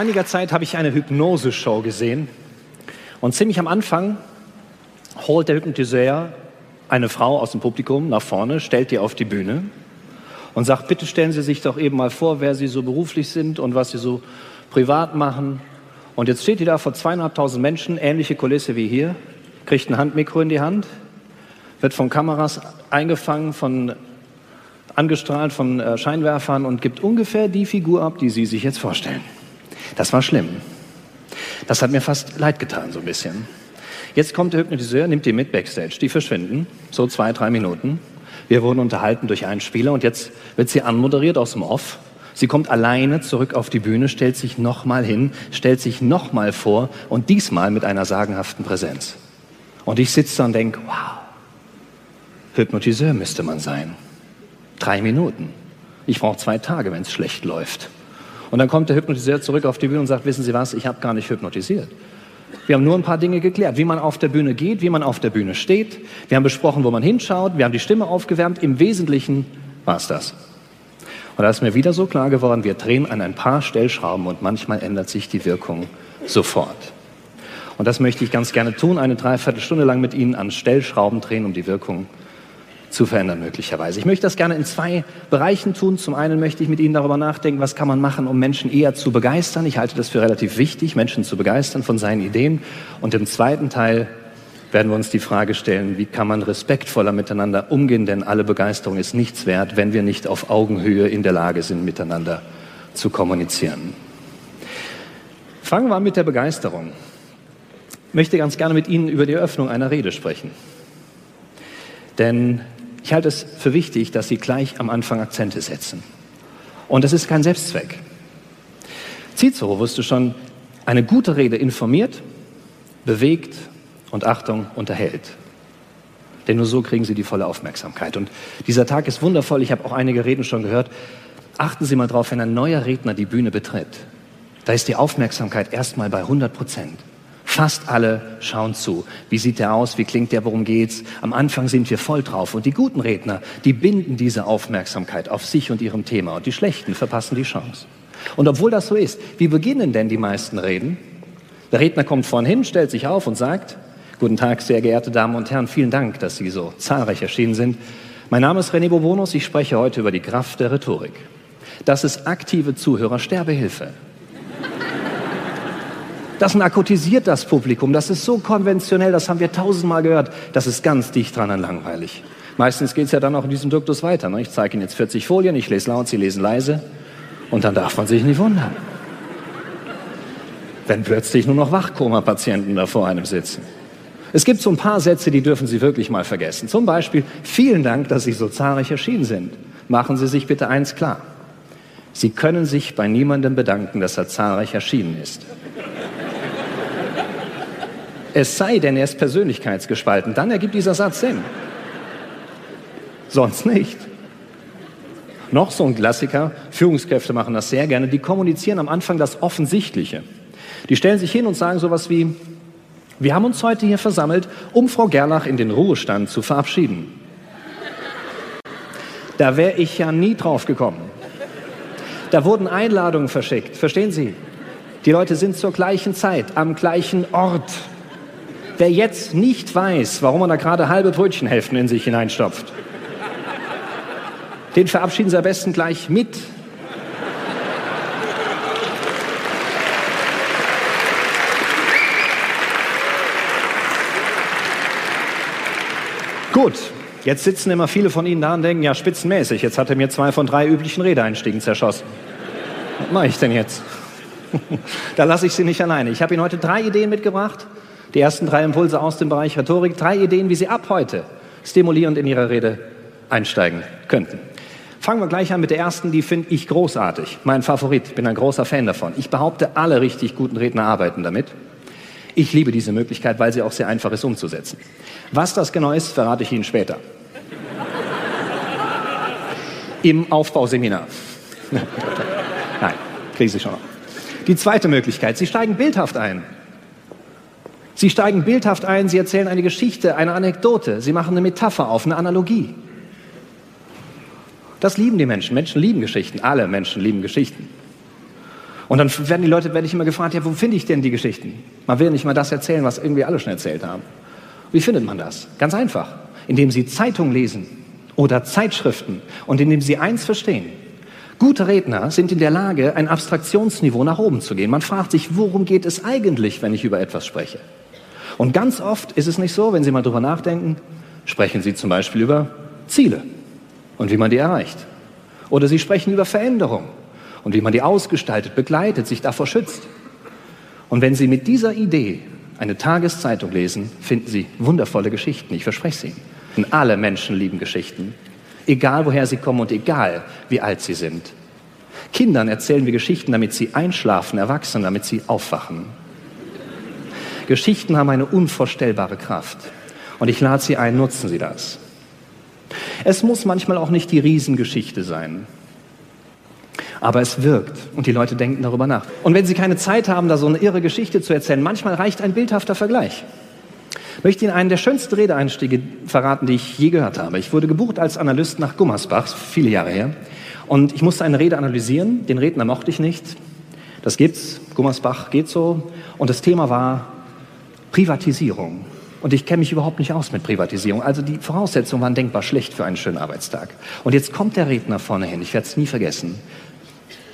Einiger Zeit habe ich eine Hypnose-Show gesehen und ziemlich am Anfang holt der Hypnotiseur eine Frau aus dem Publikum nach vorne, stellt die auf die Bühne und sagt, bitte stellen Sie sich doch eben mal vor, wer Sie so beruflich sind und was Sie so privat machen. Und jetzt steht die da vor zweieinhalbtausend Menschen, ähnliche Kulisse wie hier, kriegt ein Handmikro in die Hand, wird von Kameras eingefangen, von angestrahlt von äh, Scheinwerfern und gibt ungefähr die Figur ab, die Sie sich jetzt vorstellen. Das war schlimm. Das hat mir fast leid getan, so ein bisschen. Jetzt kommt der Hypnotiseur, nimmt die mit Backstage. Die verschwinden, so zwei, drei Minuten. Wir wurden unterhalten durch einen Spieler und jetzt wird sie anmoderiert aus dem Off. Sie kommt alleine zurück auf die Bühne, stellt sich nochmal hin, stellt sich nochmal vor und diesmal mit einer sagenhaften Präsenz. Und ich sitze da und denke, wow, Hypnotiseur müsste man sein. Drei Minuten. Ich brauche zwei Tage, wenn es schlecht läuft. Und dann kommt der Hypnotiseur zurück auf die Bühne und sagt, wissen Sie was, ich habe gar nicht hypnotisiert. Wir haben nur ein paar Dinge geklärt, wie man auf der Bühne geht, wie man auf der Bühne steht. Wir haben besprochen, wo man hinschaut, wir haben die Stimme aufgewärmt. Im Wesentlichen war es das. Und da ist mir wieder so klar geworden, wir drehen an ein paar Stellschrauben und manchmal ändert sich die Wirkung sofort. Und das möchte ich ganz gerne tun, eine Dreiviertelstunde lang mit Ihnen an Stellschrauben drehen, um die Wirkung zu verändern möglicherweise. Ich möchte das gerne in zwei Bereichen tun. Zum einen möchte ich mit Ihnen darüber nachdenken, was kann man machen, um Menschen eher zu begeistern. Ich halte das für relativ wichtig, Menschen zu begeistern von seinen Ideen. Und im zweiten Teil werden wir uns die Frage stellen, wie kann man respektvoller miteinander umgehen, denn alle Begeisterung ist nichts wert, wenn wir nicht auf Augenhöhe in der Lage sind, miteinander zu kommunizieren. Fangen wir an mit der Begeisterung. Ich möchte ganz gerne mit Ihnen über die Eröffnung einer Rede sprechen. Denn ich halte es für wichtig, dass Sie gleich am Anfang Akzente setzen. Und das ist kein Selbstzweck. Cicero wusste schon, eine gute Rede informiert, bewegt und Achtung unterhält. Denn nur so kriegen Sie die volle Aufmerksamkeit. Und dieser Tag ist wundervoll. Ich habe auch einige Reden schon gehört. Achten Sie mal drauf, wenn ein neuer Redner die Bühne betritt. Da ist die Aufmerksamkeit erstmal bei 100 Prozent. Fast alle schauen zu. Wie sieht der aus? Wie klingt der? Worum geht's? Am Anfang sind wir voll drauf. Und die guten Redner, die binden diese Aufmerksamkeit auf sich und ihrem Thema. Und die schlechten verpassen die Chance. Und obwohl das so ist, wie beginnen denn die meisten Reden? Der Redner kommt vorn hin, stellt sich auf und sagt, Guten Tag, sehr geehrte Damen und Herren, vielen Dank, dass Sie so zahlreich erschienen sind. Mein Name ist René Bobonus, ich spreche heute über die Kraft der Rhetorik. Das ist aktive Zuhörersterbehilfe. Das narkotisiert das Publikum. Das ist so konventionell, das haben wir tausendmal gehört. Das ist ganz dicht dran an langweilig. Meistens geht es ja dann auch in diesem Duktus weiter. Ne? Ich zeige Ihnen jetzt 40 Folien, ich lese laut, Sie lesen leise. Und dann darf man sich nicht wundern. Wenn plötzlich nur noch Wachkoma-Patienten da vor einem sitzen. Es gibt so ein paar Sätze, die dürfen Sie wirklich mal vergessen. Zum Beispiel, vielen Dank, dass Sie so zahlreich erschienen sind. Machen Sie sich bitte eins klar. Sie können sich bei niemandem bedanken, dass er zahlreich erschienen ist. Es sei denn, er ist persönlichkeitsgespalten. Dann ergibt dieser Satz Sinn. Sonst nicht. Noch so ein Klassiker, Führungskräfte machen das sehr gerne, die kommunizieren am Anfang das Offensichtliche. Die stellen sich hin und sagen sowas wie, wir haben uns heute hier versammelt, um Frau Gerlach in den Ruhestand zu verabschieden. Da wäre ich ja nie drauf gekommen. Da wurden Einladungen verschickt, verstehen Sie? Die Leute sind zur gleichen Zeit am gleichen Ort. Wer jetzt nicht weiß, warum er da gerade halbe Brötchenhälften in sich hineinstopft, den verabschieden Sie am besten gleich mit. Gut, jetzt sitzen immer viele von Ihnen da und denken, ja, spitzenmäßig, jetzt hat er mir zwei von drei üblichen Redeeinstiegen zerschossen. Was mache ich denn jetzt? da lasse ich Sie nicht alleine. Ich habe Ihnen heute drei Ideen mitgebracht, die ersten drei Impulse aus dem Bereich Rhetorik, drei Ideen, wie Sie ab heute stimulierend in ihre Rede einsteigen könnten. Fangen wir gleich an mit der ersten, die finde ich großartig. Mein Favorit, bin ein großer Fan davon. Ich behaupte, alle richtig guten Redner arbeiten damit. Ich liebe diese Möglichkeit, weil sie auch sehr einfach ist umzusetzen. Was das genau ist, verrate ich Ihnen später. Im Aufbauseminar. Nein, kriegen Sie schon noch. Die zweite Möglichkeit, Sie steigen bildhaft ein. Sie steigen bildhaft ein, Sie erzählen eine Geschichte, eine Anekdote, Sie machen eine Metapher auf, eine Analogie. Das lieben die Menschen. Menschen lieben Geschichten. Alle Menschen lieben Geschichten. Und dann werden die Leute, werde ich immer gefragt, ja, wo finde ich denn die Geschichten? Man will nicht mal das erzählen, was irgendwie alle schon erzählt haben. Wie findet man das? Ganz einfach. Indem Sie Zeitung lesen oder Zeitschriften und indem Sie eins verstehen. Gute Redner sind in der Lage, ein Abstraktionsniveau nach oben zu gehen. Man fragt sich, worum geht es eigentlich, wenn ich über etwas spreche? Und ganz oft ist es nicht so, wenn Sie mal drüber nachdenken, sprechen Sie zum Beispiel über Ziele und wie man die erreicht. Oder Sie sprechen über Veränderung und wie man die ausgestaltet, begleitet, sich davor schützt. Und wenn Sie mit dieser Idee eine Tageszeitung lesen, finden Sie wundervolle Geschichten, ich verspreche es Ihnen. Und alle Menschen lieben Geschichten, egal woher sie kommen und egal wie alt sie sind. Kindern erzählen wir Geschichten, damit sie einschlafen, Erwachsenen, damit sie aufwachen. Geschichten haben eine unvorstellbare Kraft. Und ich lade Sie ein, nutzen Sie das. Es muss manchmal auch nicht die Riesengeschichte sein. Aber es wirkt und die Leute denken darüber nach. Und wenn Sie keine Zeit haben, da so eine irre Geschichte zu erzählen, manchmal reicht ein bildhafter Vergleich. Möchte Ihnen einen der schönsten Redeeinstiege verraten, die ich je gehört habe. Ich wurde gebucht als Analyst nach Gummersbach, viele Jahre her. Und ich musste eine Rede analysieren. Den Redner mochte ich nicht. Das gibt's. Gummersbach geht so. Und das Thema war Privatisierung. Und ich kenne mich überhaupt nicht aus mit Privatisierung. Also die Voraussetzungen waren denkbar schlecht für einen schönen Arbeitstag. Und jetzt kommt der Redner vorne hin, ich werde es nie vergessen,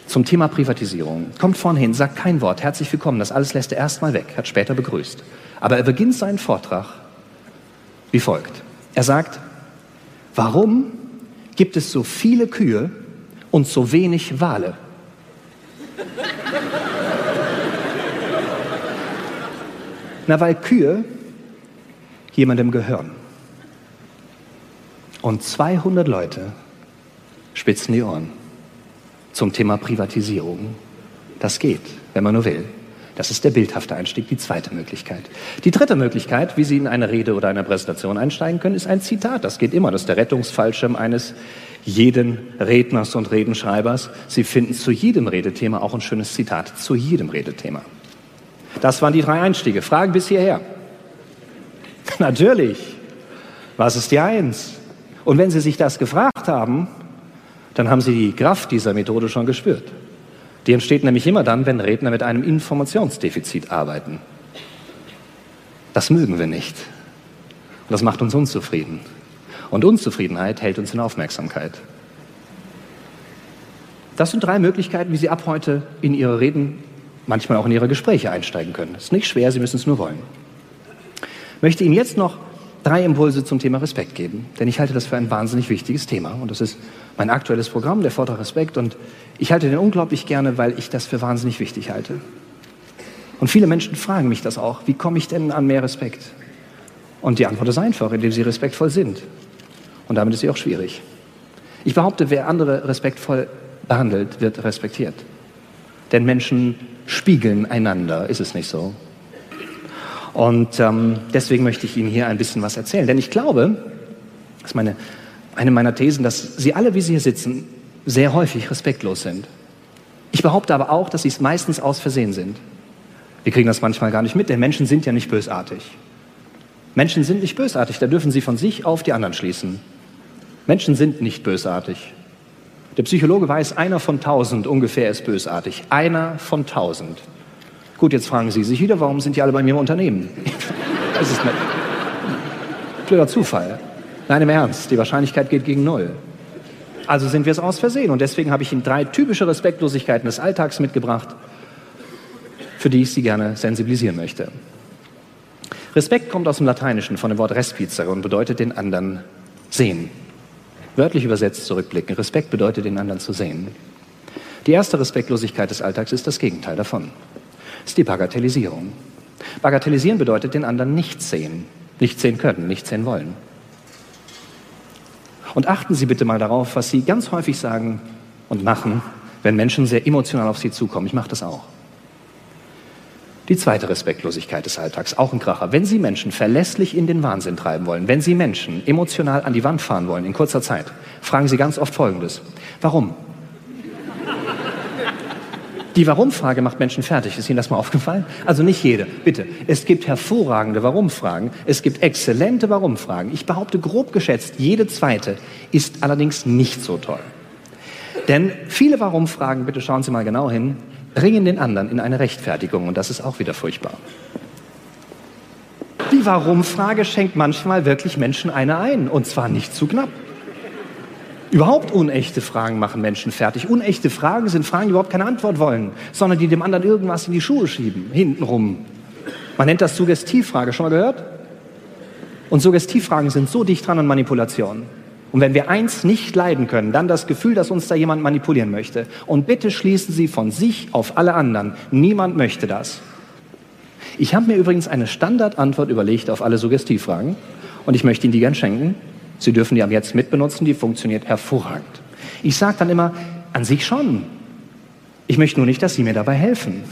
zum Thema Privatisierung. Kommt vorne hin, sagt kein Wort, herzlich willkommen, das alles lässt er erstmal weg, hat später begrüßt. Aber er beginnt seinen Vortrag wie folgt. Er sagt, warum gibt es so viele Kühe und so wenig Wale? Na, weil Kühe jemandem gehören. Und 200 Leute spitzen die Ohren zum Thema Privatisierung. Das geht, wenn man nur will. Das ist der bildhafte Einstieg, die zweite Möglichkeit. Die dritte Möglichkeit, wie Sie in eine Rede oder eine Präsentation einsteigen können, ist ein Zitat. Das geht immer. Das ist der Rettungsfallschirm eines jeden Redners und Redenschreibers. Sie finden zu jedem Redethema auch ein schönes Zitat. Zu jedem Redethema. Das waren die drei Einstiege. Fragen bis hierher. Natürlich. Was ist die Eins? Und wenn Sie sich das gefragt haben, dann haben Sie die Kraft dieser Methode schon gespürt. Die entsteht nämlich immer dann, wenn Redner mit einem Informationsdefizit arbeiten. Das mögen wir nicht. Und das macht uns unzufrieden. Und Unzufriedenheit hält uns in Aufmerksamkeit. Das sind drei Möglichkeiten, wie Sie ab heute in Ihre Reden, manchmal auch in Ihre Gespräche einsteigen können. Es ist nicht schwer, Sie müssen es nur wollen. Ich möchte Ihnen jetzt noch drei Impulse zum Thema Respekt geben, denn ich halte das für ein wahnsinnig wichtiges Thema und das ist mein aktuelles Programm, der Vortrag Respekt und ich halte den unglaublich gerne, weil ich das für wahnsinnig wichtig halte. Und viele Menschen fragen mich das auch, wie komme ich denn an mehr Respekt? Und die Antwort ist einfach, indem sie respektvoll sind. Und damit ist sie auch schwierig. Ich behaupte, wer andere respektvoll behandelt, wird respektiert. Denn Menschen spiegeln einander, ist es nicht so? Und ähm, deswegen möchte ich Ihnen hier ein bisschen was erzählen. Denn ich glaube, das ist meine, eine meiner Thesen, dass Sie alle, wie Sie hier sitzen, sehr häufig respektlos sind. Ich behaupte aber auch, dass Sie es meistens aus Versehen sind. Wir kriegen das manchmal gar nicht mit, denn Menschen sind ja nicht bösartig. Menschen sind nicht bösartig, da dürfen Sie von sich auf die anderen schließen. Menschen sind nicht bösartig. Der Psychologe weiß, einer von tausend ungefähr ist bösartig. Einer von tausend. Gut, jetzt fragen Sie sich wieder, warum sind die alle bei mir im Unternehmen? Das ist ein blöder Zufall. Nein, im Ernst, die Wahrscheinlichkeit geht gegen Null. Also sind wir es aus Versehen. Und deswegen habe ich Ihnen drei typische Respektlosigkeiten des Alltags mitgebracht, für die ich Sie gerne sensibilisieren möchte. Respekt kommt aus dem Lateinischen von dem Wort respizere und bedeutet den anderen sehen. Wörtlich übersetzt zurückblicken. Respekt bedeutet den anderen zu sehen. Die erste Respektlosigkeit des Alltags ist das Gegenteil davon ist die Bagatellisierung. Bagatellisieren bedeutet den anderen nicht sehen, nicht sehen können, nicht sehen wollen. Und achten Sie bitte mal darauf, was Sie ganz häufig sagen und machen, wenn Menschen sehr emotional auf Sie zukommen. Ich mache das auch. Die zweite Respektlosigkeit des Alltags, auch ein Kracher. Wenn Sie Menschen verlässlich in den Wahnsinn treiben wollen, wenn Sie Menschen emotional an die Wand fahren wollen in kurzer Zeit, fragen Sie ganz oft Folgendes. Warum? Die Warum-Frage macht Menschen fertig. Ist Ihnen das mal aufgefallen? Also nicht jede. Bitte. Es gibt hervorragende Warum-Fragen. Es gibt exzellente Warum-Fragen. Ich behaupte grob geschätzt, jede zweite ist allerdings nicht so toll. Denn viele Warum-Fragen, bitte schauen Sie mal genau hin, bringen den anderen in eine Rechtfertigung und das ist auch wieder furchtbar. Die Warum-Frage schenkt manchmal wirklich Menschen eine ein und zwar nicht zu knapp. Überhaupt unechte Fragen machen Menschen fertig. Unechte Fragen sind Fragen, die überhaupt keine Antwort wollen, sondern die dem anderen irgendwas in die Schuhe schieben, hintenrum. Man nennt das Suggestivfrage, schon mal gehört? Und Suggestivfragen sind so dicht dran an Manipulation. Und wenn wir eins nicht leiden können, dann das Gefühl, dass uns da jemand manipulieren möchte. Und bitte schließen Sie von sich auf alle anderen. Niemand möchte das. Ich habe mir übrigens eine Standardantwort überlegt auf alle Suggestivfragen und ich möchte Ihnen die gern schenken. Sie dürfen die ab jetzt mitbenutzen, die funktioniert hervorragend. Ich sage dann immer, an sich schon. Ich möchte nur nicht, dass Sie mir dabei helfen.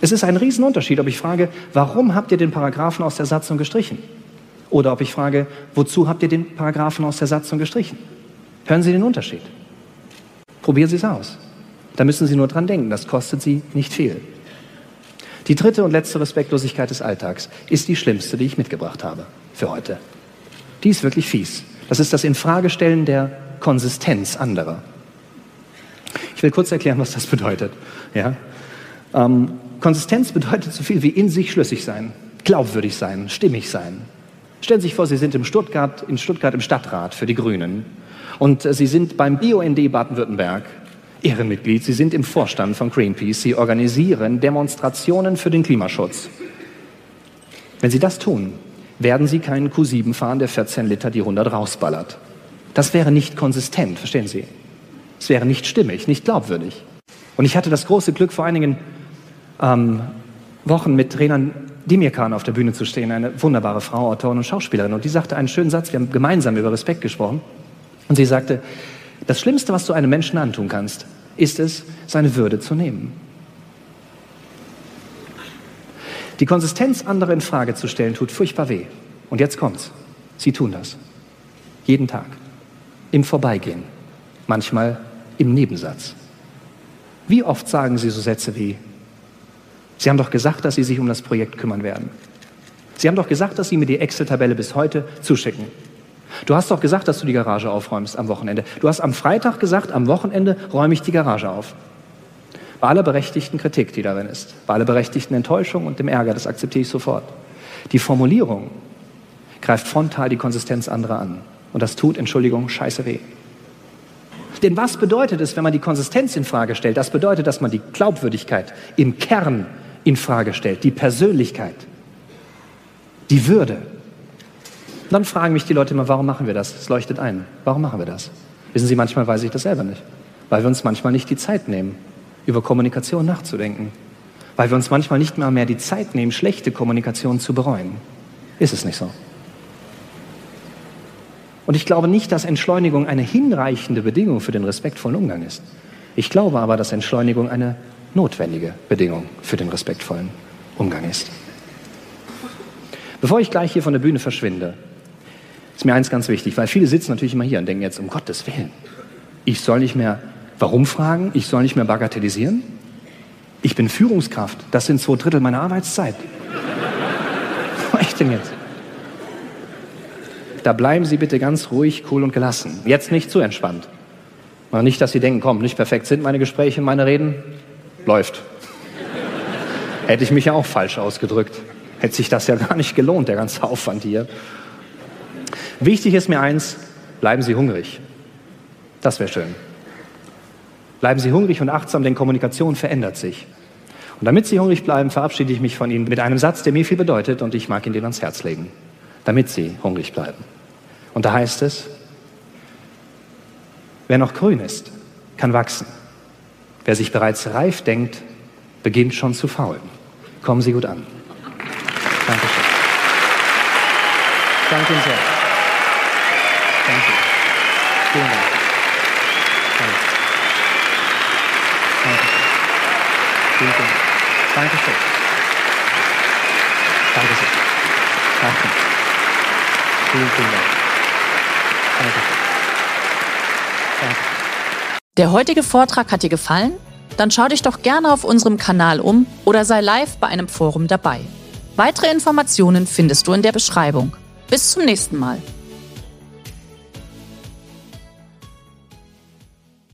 Es ist ein Riesenunterschied, ob ich frage, warum habt ihr den Paragraphen aus der Satzung gestrichen? Oder ob ich frage, wozu habt ihr den Paragraphen aus der Satzung gestrichen? Hören Sie den Unterschied. Probieren Sie es aus. Da müssen Sie nur dran denken, das kostet Sie nicht viel. Die dritte und letzte Respektlosigkeit des Alltags ist die schlimmste, die ich mitgebracht habe für heute. Die ist wirklich fies. Das ist das Infragestellen der Konsistenz anderer. Ich will kurz erklären, was das bedeutet. Ja? Ähm, Konsistenz bedeutet so viel wie in sich schlüssig sein, glaubwürdig sein, stimmig sein. Stellen Sie sich vor, Sie sind im Stuttgart, in Stuttgart im Stadtrat für die Grünen und äh, Sie sind beim BUND Baden-Württemberg Ehrenmitglied. Sie sind im Vorstand von Greenpeace. Sie organisieren Demonstrationen für den Klimaschutz. Wenn Sie das tun, werden Sie keinen Q7 fahren, der 14 Liter die 100 rausballert. Das wäre nicht konsistent, verstehen Sie? Es wäre nicht stimmig, nicht glaubwürdig. Und ich hatte das große Glück, vor einigen ähm, Wochen mit Renan Demirkan auf der Bühne zu stehen, eine wunderbare Frau, Autorin und Schauspielerin. Und die sagte einen schönen Satz, wir haben gemeinsam über Respekt gesprochen. Und sie sagte, das Schlimmste, was du einem Menschen antun kannst, ist es, seine Würde zu nehmen. Die Konsistenz anderer in Frage zu stellen, tut furchtbar weh. Und jetzt kommt's. Sie tun das. Jeden Tag. Im Vorbeigehen. Manchmal im Nebensatz. Wie oft sagen Sie so Sätze wie, Sie haben doch gesagt, dass Sie sich um das Projekt kümmern werden. Sie haben doch gesagt, dass Sie mir die Excel-Tabelle bis heute zuschicken. Du hast doch gesagt, dass du die Garage aufräumst am Wochenende. Du hast am Freitag gesagt, am Wochenende räume ich die Garage auf. Bei aller berechtigten Kritik, die darin ist, bei aller berechtigten Enttäuschung und dem Ärger, das akzeptiere ich sofort. Die Formulierung greift frontal die Konsistenz anderer an. Und das tut, Entschuldigung, scheiße weh. Denn was bedeutet es, wenn man die Konsistenz in Frage stellt? Das bedeutet, dass man die Glaubwürdigkeit im Kern in Frage stellt, die Persönlichkeit, die Würde. Und dann fragen mich die Leute immer, warum machen wir das? Es leuchtet ein. Warum machen wir das? Wissen Sie, manchmal weiß ich das selber nicht. Weil wir uns manchmal nicht die Zeit nehmen, über Kommunikation nachzudenken. Weil wir uns manchmal nicht mal mehr die Zeit nehmen, schlechte Kommunikation zu bereuen. Ist es nicht so? Und ich glaube nicht, dass Entschleunigung eine hinreichende Bedingung für den respektvollen Umgang ist. Ich glaube aber, dass Entschleunigung eine notwendige Bedingung für den respektvollen Umgang ist. Bevor ich gleich hier von der Bühne verschwinde, ist mir eins ganz wichtig, weil viele sitzen natürlich immer hier und denken jetzt, um Gottes Willen, ich soll nicht mehr warum fragen, ich soll nicht mehr bagatellisieren. Ich bin Führungskraft, das sind zwei Drittel meiner Arbeitszeit. Was mache ich denn jetzt? Da bleiben Sie bitte ganz ruhig, cool und gelassen. Jetzt nicht zu entspannt. Nicht, dass Sie denken, komm, nicht perfekt sind meine Gespräche, meine Reden läuft. Hätte ich mich ja auch falsch ausgedrückt. Hätte sich das ja gar nicht gelohnt, der ganze Aufwand hier. Wichtig ist mir eins, bleiben Sie hungrig. Das wäre schön. Bleiben Sie hungrig und achtsam, denn Kommunikation verändert sich. Und damit Sie hungrig bleiben, verabschiede ich mich von Ihnen mit einem Satz, der mir viel bedeutet und ich mag Ihnen den ans Herz legen. Damit Sie hungrig bleiben. Und da heißt es, Wer noch grün ist, kann wachsen. Wer sich bereits reif denkt, beginnt schon zu faulen. Kommen Sie gut an. Dankeschön. Danke Ihnen sehr. Danke. Vielen Dank. Danke. Danke. Vielen Dank. Dankeschön. Danke sehr. Danke. Vielen, vielen Dank. Danke. Danke. Der heutige Vortrag hat dir gefallen? Dann schau dich doch gerne auf unserem Kanal um oder sei live bei einem Forum dabei. Weitere Informationen findest du in der Beschreibung. Bis zum nächsten Mal.